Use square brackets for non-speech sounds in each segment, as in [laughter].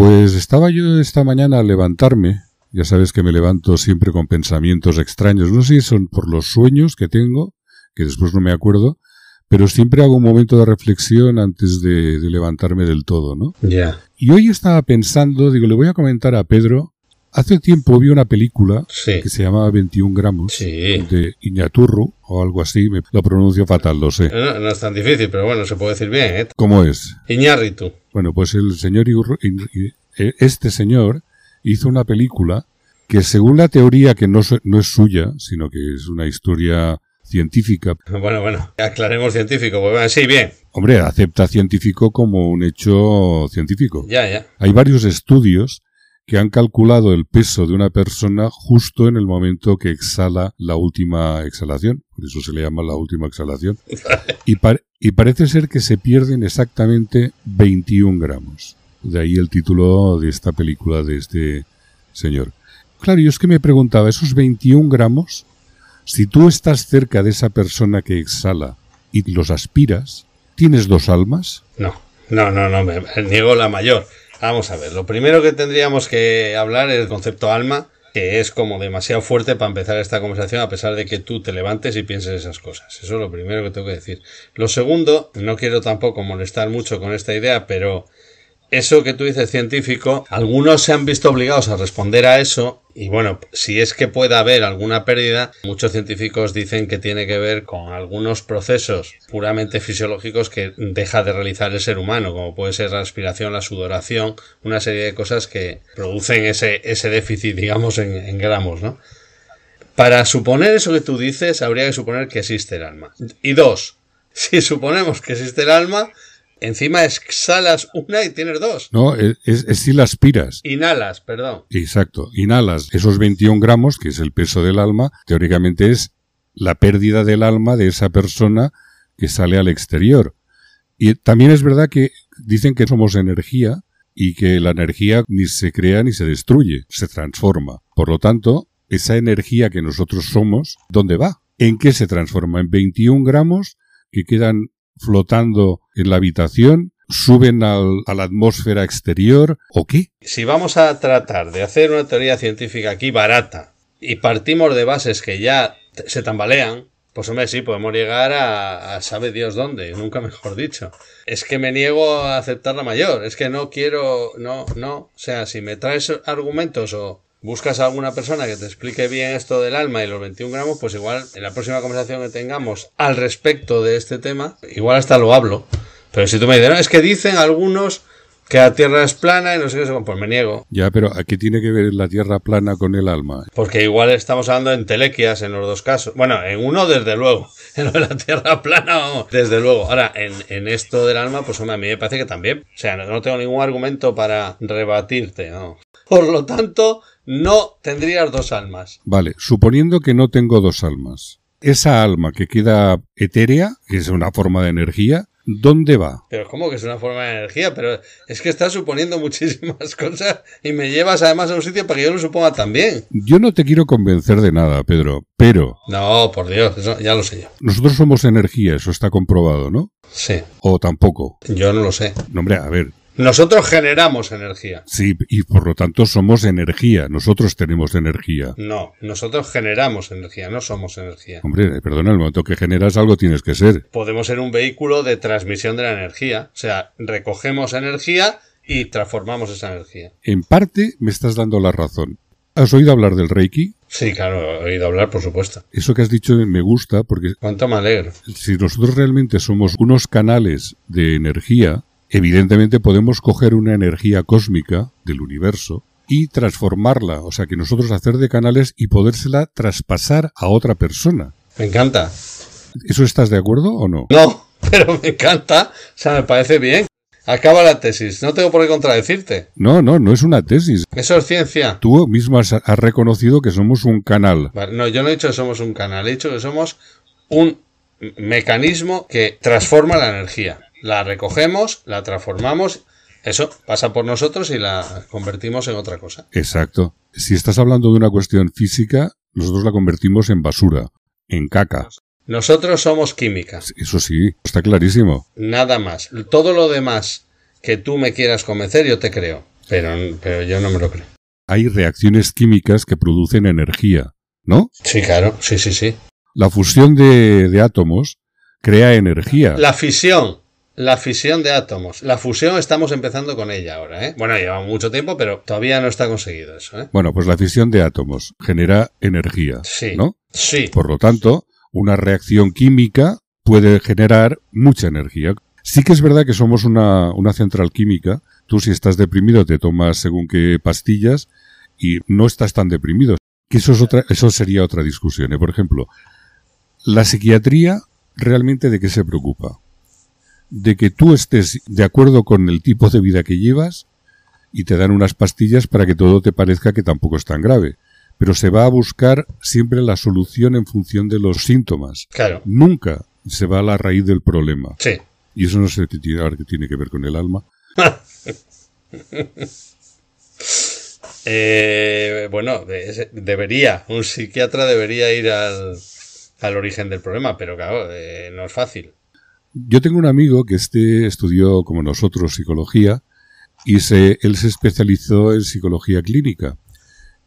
Pues estaba yo esta mañana al levantarme, ya sabes que me levanto siempre con pensamientos extraños, no sé si son por los sueños que tengo, que después no me acuerdo, pero siempre hago un momento de reflexión antes de, levantarme del todo, ¿no? Ya. Y hoy estaba pensando, digo, le voy a comentar a Pedro Hace tiempo vi una película que se llamaba 21 gramos de Iñaturru o algo así, me, lo pronuncio fatal, lo sé. No, es tan difícil, pero bueno, se puede decir bien. ¿eh? ¿Cómo es? Iñárritu. Bueno, pues el señor e, este señor hizo una película que según la teoría que no, no es suya, sino que es una historia científica. Bueno, bueno, aclaremos científico, pues bueno, sí, bien. Hombre, acepta científico como un hecho científico. Ya, ya. Hay varios estudios que han calculado el peso de una persona justo en el momento que exhala la última exhalación. Por eso se le llama la última exhalación. y, y parece ser que se pierden exactamente 21 gramos. De ahí el título de esta película de este señor. Claro, yo es que me preguntaba, esos 21 gramos, si tú estás cerca de esa persona que exhala y los aspiras, ¿tienes dos almas? No, no, no, no, me niego la mayor. Vamos a ver, lo primero que tendríamos que hablar es el concepto alma, que es como demasiado fuerte para empezar esta conversación a pesar de que tú te levantes y pienses esas cosas. Eso es lo primero que tengo que decir. Lo segundo, no quiero tampoco molestar mucho con esta idea, pero eso que tú dices científico, algunos se han visto obligados a responder a eso y bueno, si es que puede haber alguna pérdida, muchos científicos dicen que tiene que ver con algunos procesos puramente fisiológicos que deja de realizar el ser humano, como puede ser la respiración, la sudoración, una serie de cosas que producen ese, ese déficit, digamos, en, en gramos, ¿no? Para suponer eso que tú dices, habría que suponer que existe el alma. Y dos, si suponemos que existe el alma, Encima exhalas una y tienes dos. No, es, si la aspiras. Inhalas, perdón. Exacto, inhalas esos 21 gramos, que es el peso del alma, teóricamente es la pérdida del alma de esa persona que sale al exterior. Y también es verdad que dicen que somos energía y que la energía ni se crea ni se destruye, se transforma. Por lo tanto, esa energía que nosotros somos, ¿dónde va? ¿En qué se transforma? En 21 gramos que quedan flotando en la habitación? ¿Suben al, a la atmósfera exterior o qué? Si vamos a tratar de hacer una teoría científica aquí barata y partimos de bases que ya se tambalean, pues hombre, sí, podemos llegar a, a, sabe Dios dónde, nunca mejor dicho. Es que me niego a aceptar la mayor, es que no quiero, no, no, o sea, si me traes argumentos o buscas a alguna persona que te explique bien esto del alma y los 21 gramos, pues igual en la próxima conversación que tengamos al respecto de este tema, igual hasta lo hablo. Pero si tú me dices, no, es que dicen algunos que la Tierra es plana y no sé qué, pues me niego. Ya, pero ¿a qué tiene que ver la Tierra plana con el alma? Porque igual estamos hablando en telequias en los dos casos. Bueno, en uno desde luego. [laughs] En lo de la Tierra plana, vamos, desde luego. Ahora, en, en esto del alma, pues hombre, a mí me parece que también. O sea, no, no tengo ningún argumento para rebatirte, ¿no? Por lo tanto, no tendrías dos almas. Vale, suponiendo que no tengo dos almas. Esa alma que queda etérea, que es una forma de energía, ¿dónde va? Pero ¿cómo que es una forma de energía? Pero es que estás suponiendo muchísimas [laughs] cosas y me llevas además a un sitio para que yo lo suponga también. Yo no te quiero convencer de nada, Pedro, pero... No, por Dios, eso ya lo sé yo. Nosotros somos energía, eso está comprobado, ¿no? Sí. O tampoco. Yo no lo sé. No, hombre, a ver, nosotros generamos energía. Sí, y por lo tanto somos energía. Nosotros tenemos energía. No, nosotros generamos energía, no somos energía. Hombre, perdona, el momento que generas algo tienes que ser. Podemos ser un vehículo de transmisión de la energía. O sea, recogemos energía y transformamos esa energía. En parte me estás dando la razón. ¿Has oído hablar del Reiki? Sí, claro, he oído hablar, por supuesto. Eso que has dicho me gusta porque... ¿Cuánto me alegro? Si nosotros realmente somos unos canales de energía, Evidentemente podemos coger una energía cósmica del universo y transformarla, o sea que nosotros hacer de canales y podérsela traspasar a otra persona. Me encanta. ¿Eso estás de acuerdo o no? No, [laughs] pero me encanta, o sea, me parece bien. Acaba la tesis, no tengo por qué contradecirte. No, no, no es una tesis. Eso es ciencia. Tú mismo has, reconocido que somos un canal. no, yo no he dicho que somos un canal, he dicho que somos un mecanismo que transforma la energía la recogemos, la transformamos, eso pasa por nosotros y la convertimos en otra cosa. Exacto. Si estás hablando de una cuestión física, nosotros la convertimos en basura, en caca. Nosotros somos químicas. Eso sí, está clarísimo. Nada más. Todo lo demás que tú me quieras convencer, yo te creo. pero, pero yo no me lo creo. Hay reacciones químicas que producen energía, ¿no? Sí, claro, sí, sí, sí. La fusión de, de átomos crea energía. La fisión, la fisión de átomos. La fusión estamos empezando con ella ahora, ¿eh? Bueno, lleva mucho tiempo, pero todavía no está conseguido eso, ¿eh? Bueno, pues la fisión de átomos genera energía, Sí. ¿no? Sí. Por lo tanto, una reacción química puede generar mucha energía. Sí que es verdad que somos una, una central química. Tú si estás deprimido te tomas según qué pastillas y no estás tan deprimido. Que eso, es otra, eso sería otra discusión. ¿eh? Por ejemplo, la psiquiatría realmente de qué se preocupa? De que tú estés de acuerdo con el tipo de vida que llevas y te dan unas pastillas para que todo te parezca que tampoco es tan grave. Pero se va a buscar siempre la solución en función de los síntomas. Claro. Nunca se va a la raíz del problema. Sí. Y eso no sé qué tiene, ahora qué tiene que ver con el alma. [laughs] Eh, bueno, de- debería, un psiquiatra debería ir al, al origen del problema, pero claro, eh, no es fácil. Yo tengo un amigo que este estudió, como nosotros, psicología y se, él se especializó en psicología clínica.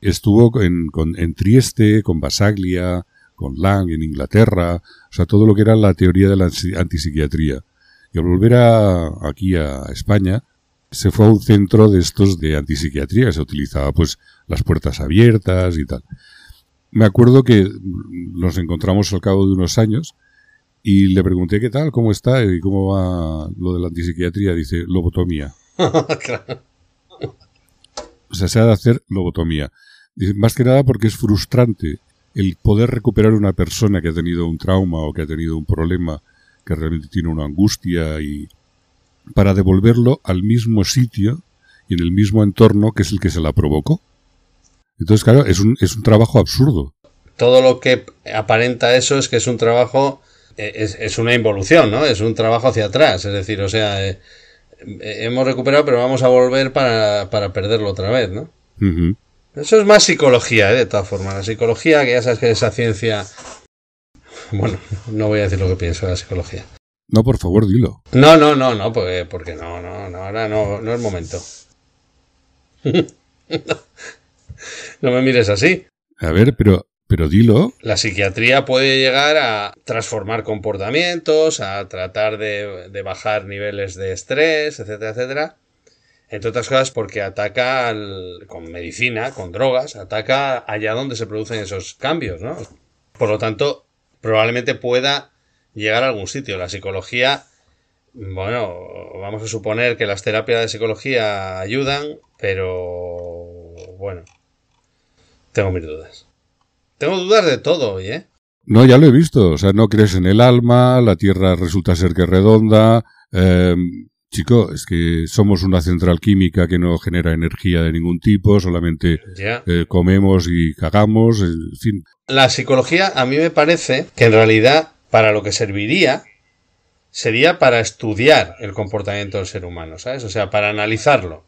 Estuvo en, con- en Trieste, con Basaglia, con Lang en Inglaterra, o sea, todo lo que era la teoría de la antipsiquiatría. Y al volver a, aquí a España, se fue a un centro de estos de antipsiquiatría, se utilizaba pues las puertas abiertas y tal. Me acuerdo que nos encontramos al cabo de unos años y le pregunté qué tal, cómo está y cómo va lo de la antipsiquiatría. Dice, lobotomía. [laughs] O sea, se ha de hacer lobotomía. Dice, más que nada porque es frustrante el poder recuperar una persona que ha tenido un trauma o que ha tenido un problema, que realmente tiene una angustia y para devolverlo al mismo sitio y en el mismo entorno que es el que se la provocó. Entonces, claro, es un, es un trabajo absurdo. Todo lo que aparenta eso es que es un trabajo, es, es una involución, ¿no? Es un trabajo hacia atrás, es decir, o sea, eh, hemos recuperado, pero vamos a volver para, para perderlo otra vez, ¿no? Eso es más psicología, ¿eh? de todas formas. La psicología, que ya sabes que esa ciencia... Bueno, no voy a decir lo que pienso de la psicología. No, por favor, dilo. No, no, no, no, porque, porque no, no, no, ahora no, no es momento. [laughs] no me mires así. A ver, pero, pero dilo. La psiquiatría puede llegar a transformar comportamientos, a tratar de, bajar niveles de estrés, etcétera, etcétera. Entre otras cosas porque ataca con medicina, con drogas, ataca allá donde se producen esos cambios, ¿no? Por lo tanto, probablemente pueda llegar a algún sitio. La psicología, bueno, vamos a suponer que las terapias de psicología ayudan, pero bueno, tengo mis dudas. Tengo dudas de todo hoy, ¿eh? No, ya lo he visto. O sea, no crees en el alma, la Tierra resulta ser que es redonda. eh, chico, es que somos una central química que no genera energía de ningún tipo, solamente eh, comemos y cagamos, en fin. La psicología a mí me parece que en realidad para lo que serviría sería para estudiar el comportamiento del ser humano, ¿sabes? O sea, para analizarlo.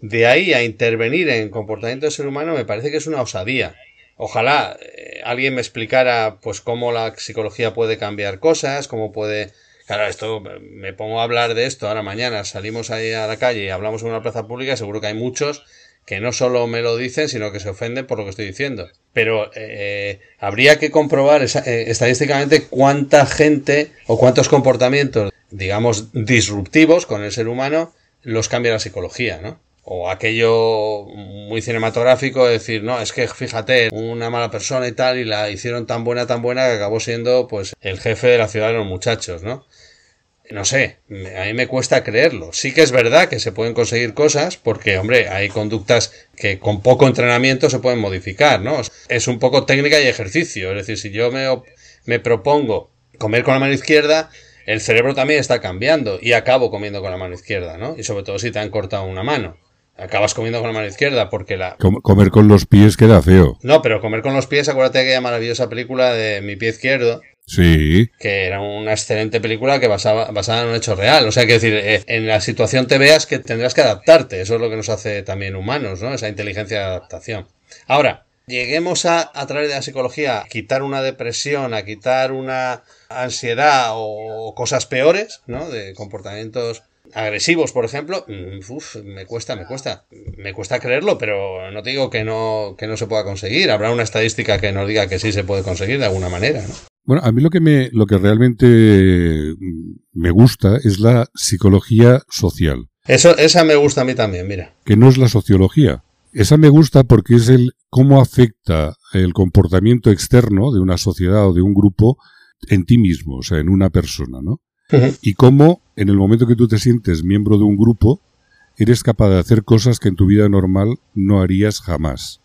De ahí a intervenir en el comportamiento del ser humano me parece que es una osadía. Ojalá eh, alguien me explicara pues cómo la psicología puede cambiar cosas, cómo puede... Claro, esto me pongo a hablar de esto ahora mañana, salimos ahí a la calle y hablamos en una plaza pública, seguro que hay muchos que no solo me lo dicen, sino que se ofenden por lo que estoy diciendo. Pero eh, habría que comprobar esa- eh, estadísticamente cuánta gente o cuántos comportamientos, digamos, disruptivos con el ser humano los cambia la psicología, ¿no? O aquello muy cinematográfico, de decir, no, es que fíjate, una mala persona y tal, y la hicieron tan buena, tan buena, que acabó siendo, pues, el jefe de la ciudad de los muchachos, ¿no? no sé, a mí me cuesta creerlo. Sí que es verdad que se pueden conseguir cosas porque, hombre, hay conductas que con poco entrenamiento se pueden modificar, ¿no? Es un poco técnica y ejercicio. Es decir, si yo me, me propongo comer con la mano izquierda, el cerebro también está cambiando y acabo comiendo con la mano izquierda, ¿no? Y sobre todo si te han cortado una mano. Acabas comiendo con la mano izquierda porque la, Com- comer con los pies queda feo. no, pero comer con los pies, acuérdate de aquella maravillosa película de Mi pie izquierdo, Sí. que era una excelente película que basaba, basada en un hecho real. O sea, que decir, eh, en la situación te veas que tendrás que adaptarte. Eso es lo que nos hace también humanos, ¿no? Esa inteligencia de adaptación. Ahora, lleguemos a, a través de la psicología a quitar una depresión, a quitar una ansiedad o cosas peores, ¿no? De comportamientos agresivos, por ejemplo, mm, uf, me cuesta, me cuesta, me cuesta creerlo, pero no te digo que no, que no se pueda conseguir. Habrá una estadística que nos diga que sí se puede conseguir de alguna manera, ¿no? Bueno, a mí lo que me, lo que realmente mm, me gusta es la psicología social. Eso, esa me gusta a mí también, mira. Que no es la sociología. Esa me gusta porque es el cómo afecta el comportamiento externo de una sociedad o de un grupo en ti mismo, o sea, en una persona, ¿no? Y cómo en el momento que tú te sientes miembro de un grupo, eres capaz de hacer cosas que en tu vida normal no harías jamás.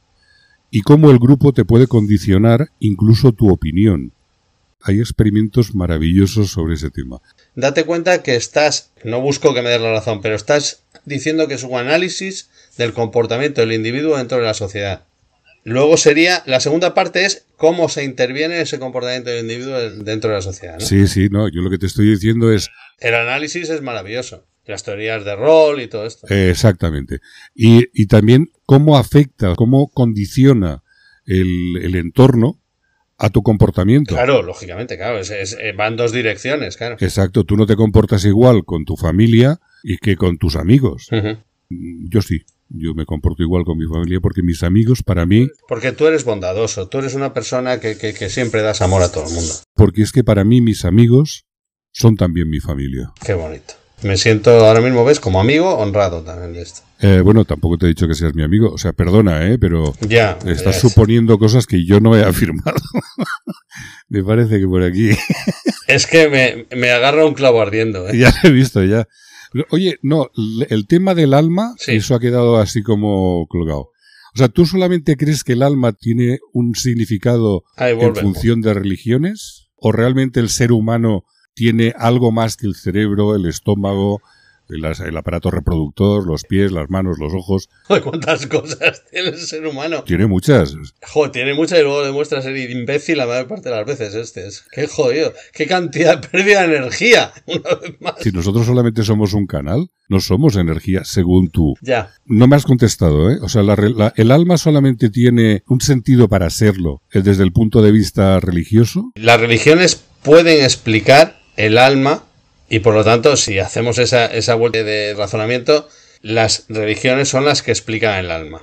Y cómo el grupo te puede condicionar incluso tu opinión. Hay experimentos maravillosos sobre ese tema. Date cuenta que estás, no busco que me des la razón, pero estás diciendo que es un análisis del comportamiento del individuo dentro de la sociedad. Luego sería, la segunda parte es cómo se interviene ese comportamiento del individuo dentro de la sociedad. ¿no? Sí, sí, no, yo lo que te estoy diciendo es... El análisis es maravilloso. Las teorías de rol y todo esto. exactamente. Y, y, también cómo afecta, cómo condiciona el, el, entorno a tu comportamiento. Claro, lógicamente, claro. Es, es, eh, va en dos direcciones, claro. Exacto, tú no te comportas igual con tu familia y que con tus amigos. Uh -huh. Yo sí. Yo me comporto igual con mi familia porque mis amigos para mí... Porque tú eres bondadoso, tú eres una persona que, que, que, siempre das amor a todo el mundo. Porque es que para mí mis amigos son también mi familia. Qué bonito. Me siento ahora mismo, ¿ves? Como amigo honrado también de esto. Eh, bueno, tampoco te he dicho que seas mi amigo. O sea, perdona, ¿eh? Pero ya, estás ya suponiendo cosas que yo no he [laughs] afirmado. [laughs] me parece que por aquí... es que me, me agarra un clavo ardiendo, ¿eh? [laughs] Ya lo he visto, ya. Oye, no, el tema del alma, sí. eso ha quedado así como colgado. O sea, ¿tú solamente crees que el alma tiene un significado en función de religiones? ¿O realmente el ser humano tiene algo más que el cerebro, el estómago, el, el, aparato reproductor, los pies, las manos, los ojos. Joder, ¿cuántas cosas [laughs] tiene el ser humano? Tiene muchas. Joder, tiene muchas y luego demuestra ser imbécil la mayor parte de las veces este. Es. Qué jodido. Qué cantidad de pérdida de energía. [laughs] Una vez más. Si nosotros solamente somos un canal, no somos energía según tú. Ya. No me has contestado, ¿eh? O sea, la, la, el alma solamente tiene un sentido para serlo eh, desde el punto de vista religioso. Las religiones pueden explicar el alma y por lo tanto, si hacemos esa, esa vuelta de razonamiento, las religiones son las que explican el alma.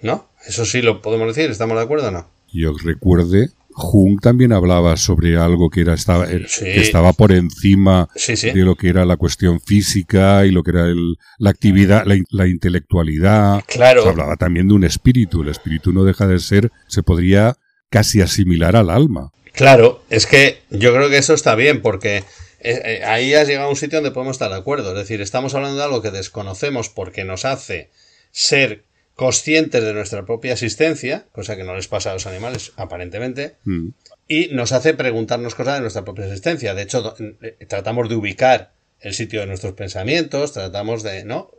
¿No? Eso sí lo podemos decir, ¿estamos de acuerdo o no? Yo recuerde, Jung también hablaba sobre algo que era estaba, sí. que estaba por encima sí, sí. de lo que era la cuestión física y lo que era el, la actividad, la, la intelectualidad. Claro. Hablaba también de un espíritu. El espíritu no deja de ser, se podría casi asimilar al alma. Claro, es que yo creo que eso está bien porque eh, ahí has llegado a un sitio donde podemos estar de acuerdo. Es decir, estamos hablando de algo que desconocemos porque nos hace ser conscientes de nuestra propia existencia, cosa que no les pasa a los animales, aparentemente, mm. y nos hace preguntarnos cosas de nuestra propia existencia. De hecho, eh, tratamos de ubicar el sitio de nuestros pensamientos, tratamos de ¿no?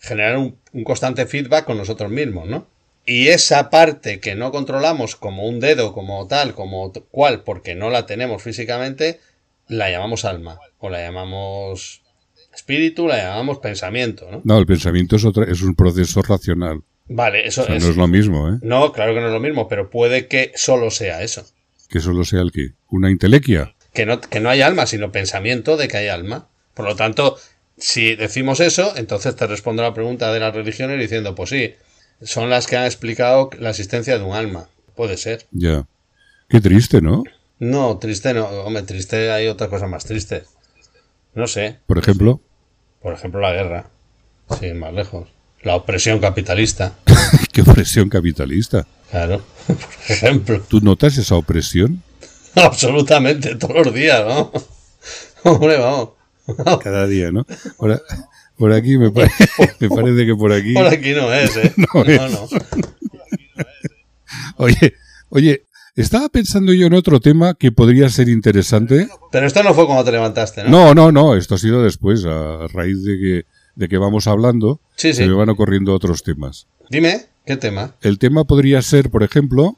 generar un, un constante feedback con nosotros mismos, ¿no? Y esa parte que no controlamos como un dedo, como tal, como cual, porque no la tenemos físicamente, la llamamos alma, o la llamamos espíritu, la llamamos pensamiento, ¿no? No, el pensamiento es, otra, es un proceso racional. Vale, eso o sea, es. no es lo mismo, ¿eh? No, claro que no es lo mismo, pero puede que solo sea eso. ¿Que solo sea el qué? ¿Una intelequia? Que no, que no hay alma, sino pensamiento de que hay alma. Por lo tanto, si decimos eso, entonces te respondo a la pregunta de las religiones diciendo, pues sí, son las que han explicado la existencia de un alma. Puede ser. Ya. Qué triste, ¿no? No, triste no. Hombre, triste hay otra cosa más triste. No sé. Por ejemplo. Por ejemplo, la guerra. Sí, más lejos. La opresión capitalista. [laughs] ¿Qué opresión capitalista? Claro, [laughs] por ejemplo. ¿Tú notas esa opresión? [laughs] Absolutamente, todos los días, ¿no? Hombre, vamos. Cada día, ¿no? Por, por aquí me, pare, me, parece que por aquí. Por aquí no es, ¿eh? No, es. no, no. Oye, oye, estaba pensando yo en otro tema que podría ser interesante. Pero esto no fue cuando te levantaste, ¿no? No, no, no, esto ha sido después, a raíz de que, de que vamos hablando, sí, sí. se me van ocurriendo otros temas. Dime, ¿qué tema? El tema podría ser, por ejemplo,